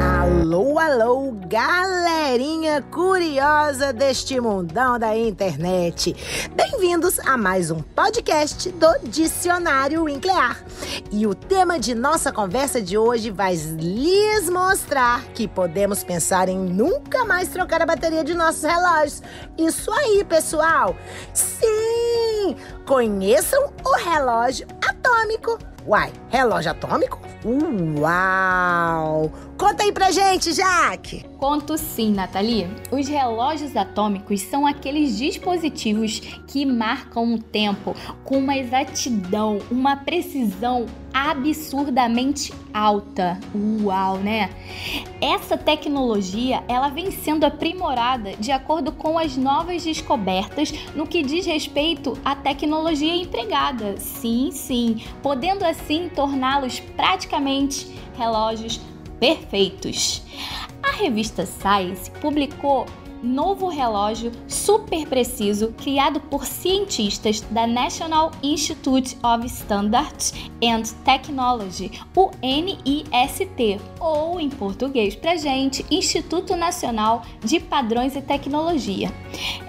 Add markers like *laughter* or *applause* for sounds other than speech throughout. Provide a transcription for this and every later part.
Alô, alô, galerinha curiosa deste mundão da internet. Bem-vindos a mais um podcast do Dicionário Winklear. E o tema de nossa conversa de hoje vai lhes mostrar que podemos pensar em nunca mais trocar a bateria de nossos relógios. Isso aí, pessoal! Sim! Conheçam o relógio atômico. Uai, relógio atômico? Uau! Conta aí pra gente, Jaque! Conto sim, Nathalie. Os relógios atômicos são aqueles dispositivos que marcam o tempo com uma exatidão, uma precisão absurdamente alta. Uau, né? Essa tecnologia, ela vem sendo aprimorada de acordo com as novas descobertas no que diz respeito à tecnologia empregada. Sim, sim, podendo assim torná-los praticamente relógios perfeitos. A revista Science publicou novo relógio super preciso criado por cientistas da National Institute of Standards and Technology, o NIST, ou em português pra gente, Instituto Nacional de Padrões e Tecnologia.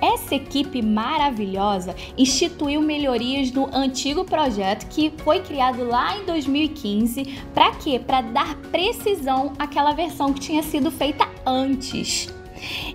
Essa equipe maravilhosa instituiu melhorias no antigo projeto que foi criado lá em 2015, para quê? Para dar precisão àquela versão que tinha sido feita antes.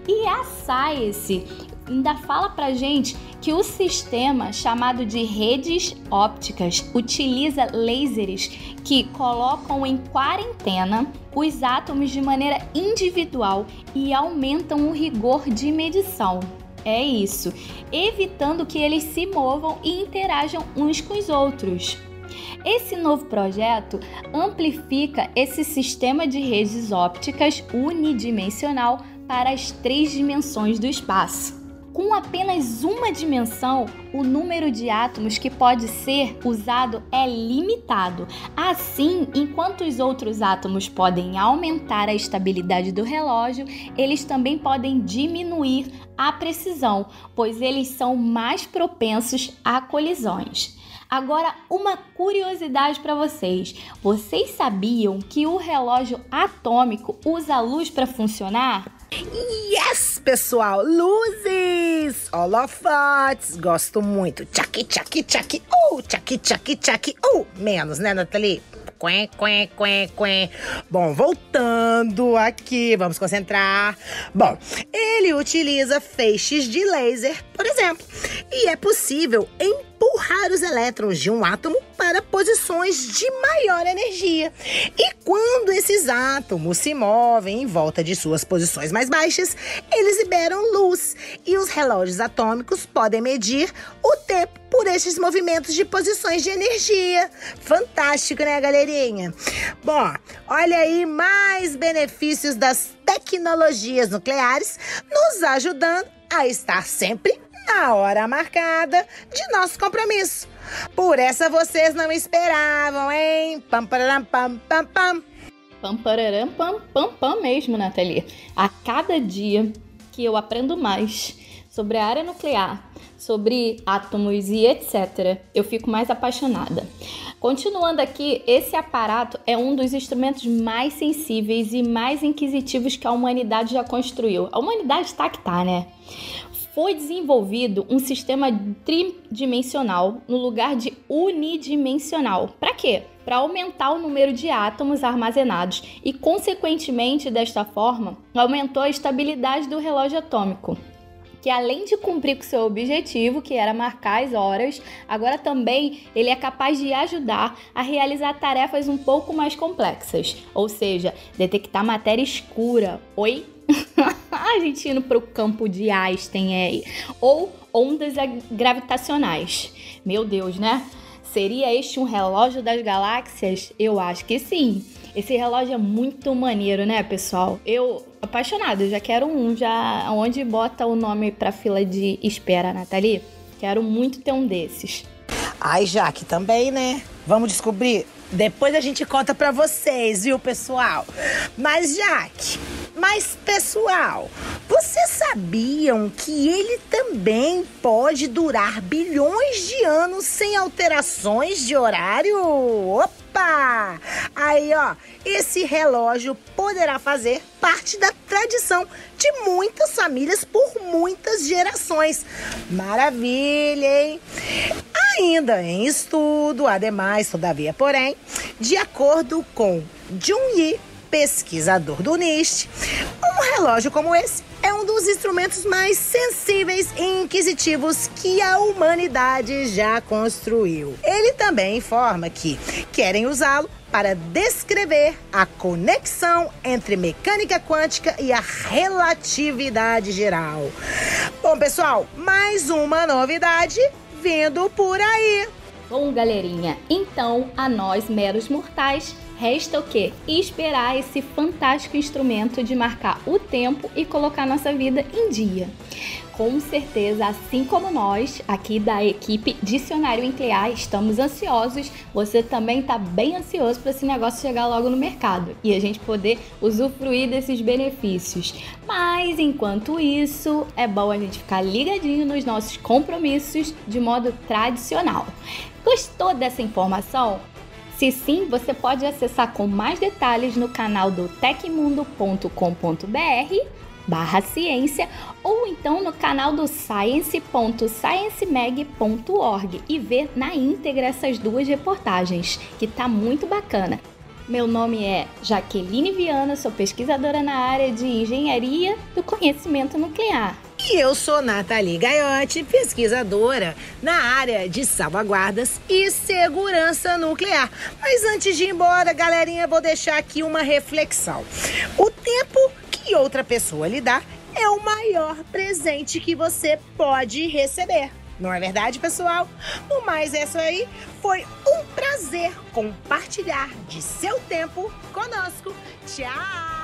E a Science ainda fala pra gente que o sistema chamado de redes ópticas utiliza lasers que colocam em quarentena os átomos de maneira individual e aumentam o rigor de medição. É isso, evitando que eles se movam e interajam uns com os outros. Esse novo projeto amplifica esse sistema de redes ópticas unidimensional para as três dimensões do espaço. Com apenas uma dimensão, o número de átomos que pode ser usado é limitado. Assim, enquanto os outros átomos podem aumentar a estabilidade do relógio, eles também podem diminuir a precisão, pois eles são mais propensos a colisões. Agora, uma curiosidade para vocês: vocês sabiam que o relógio atômico usa luz para funcionar? Yes, pessoal! Luzes! Holofotes! Gosto muito. Tchaki, tchaki, tchaki, uh! Tchaki, tchaki, tchaki, uh! Menos, né, Nathalie? Quen, quen, quen, quen. Bom, voltando aqui, vamos concentrar. Bom, ele utiliza feixes de laser, por exemplo, e é possível em empurrar os elétrons de um átomo para posições de maior energia. E quando esses átomos se movem em volta de suas posições mais baixas, eles liberam luz e os relógios atômicos podem medir o tempo por esses movimentos de posições de energia. Fantástico, né, galerinha? Bom, olha aí mais benefícios das tecnologias nucleares nos ajudando a estar sempre a hora marcada de nosso compromisso. Por essa vocês não esperavam, hein? Pam, pararam, pam, pam, pam. Pam, pararam, pam, pam, pam mesmo, Nathalie. A cada dia que eu aprendo mais sobre a área nuclear, sobre átomos e etc., eu fico mais apaixonada. Continuando aqui, esse aparato é um dos instrumentos mais sensíveis e mais inquisitivos que a humanidade já construiu. A humanidade está que tá, né? Foi desenvolvido um sistema tridimensional no lugar de unidimensional. Para quê? Para aumentar o número de átomos armazenados e, consequentemente, desta forma, aumentou a estabilidade do relógio atômico que além de cumprir com seu objetivo, que era marcar as horas, agora também ele é capaz de ajudar a realizar tarefas um pouco mais complexas, ou seja, detectar matéria escura. Oi? *laughs* a gente indo para o campo de Einstein aí. Ou ondas gravitacionais. Meu Deus, né? Seria este um relógio das galáxias? Eu acho que sim. Esse relógio é muito maneiro, né, pessoal? Eu apaixonado, já quero um, já onde bota o nome para fila de espera, Nathalie? Quero muito ter um desses. Ai, Jaque, também, né? Vamos descobrir? Depois a gente conta para vocês, viu, pessoal? Mas, Jaque, mas pessoal, Vocês sabiam que ele também pode durar bilhões de anos sem alterações de horário? Opa! Aí, ó, esse relógio poderá fazer parte da tradição de muitas famílias por muitas gerações. Maravilha, hein? Ainda em estudo, ademais, todavia, porém, de acordo com Jun Yi, pesquisador do NIST, um relógio como esse é um dos instrumentos mais sensíveis e inquisitivos que a humanidade já construiu. Ele também informa que querem usá-lo para descrever a conexão entre mecânica quântica e a relatividade geral. Bom, pessoal, mais uma novidade vindo por aí. Bom, galerinha, então a nós meros mortais Resta o quê? Esperar esse fantástico instrumento de marcar o tempo e colocar nossa vida em dia. Com certeza, assim como nós, aqui da equipe Dicionário Nuclear, estamos ansiosos. Você também está bem ansioso para esse negócio chegar logo no mercado e a gente poder usufruir desses benefícios. Mas enquanto isso, é bom a gente ficar ligadinho nos nossos compromissos de modo tradicional. Gostou dessa informação? Se sim, você pode acessar com mais detalhes no canal do tecmundo.com.br barra ciência ou então no canal do science.sciencemag.org e ver na íntegra essas duas reportagens, que tá muito bacana. Meu nome é Jaqueline Viana, sou pesquisadora na área de engenharia do conhecimento nuclear. E eu sou Nathalie Gaiotti, pesquisadora na área de salvaguardas e segurança nuclear. Mas antes de ir embora, galerinha, vou deixar aqui uma reflexão. O tempo que outra pessoa lhe dá é o maior presente que você pode receber. Não é verdade, pessoal? No mais, é isso aí. Foi um prazer compartilhar de seu tempo conosco. Tchau!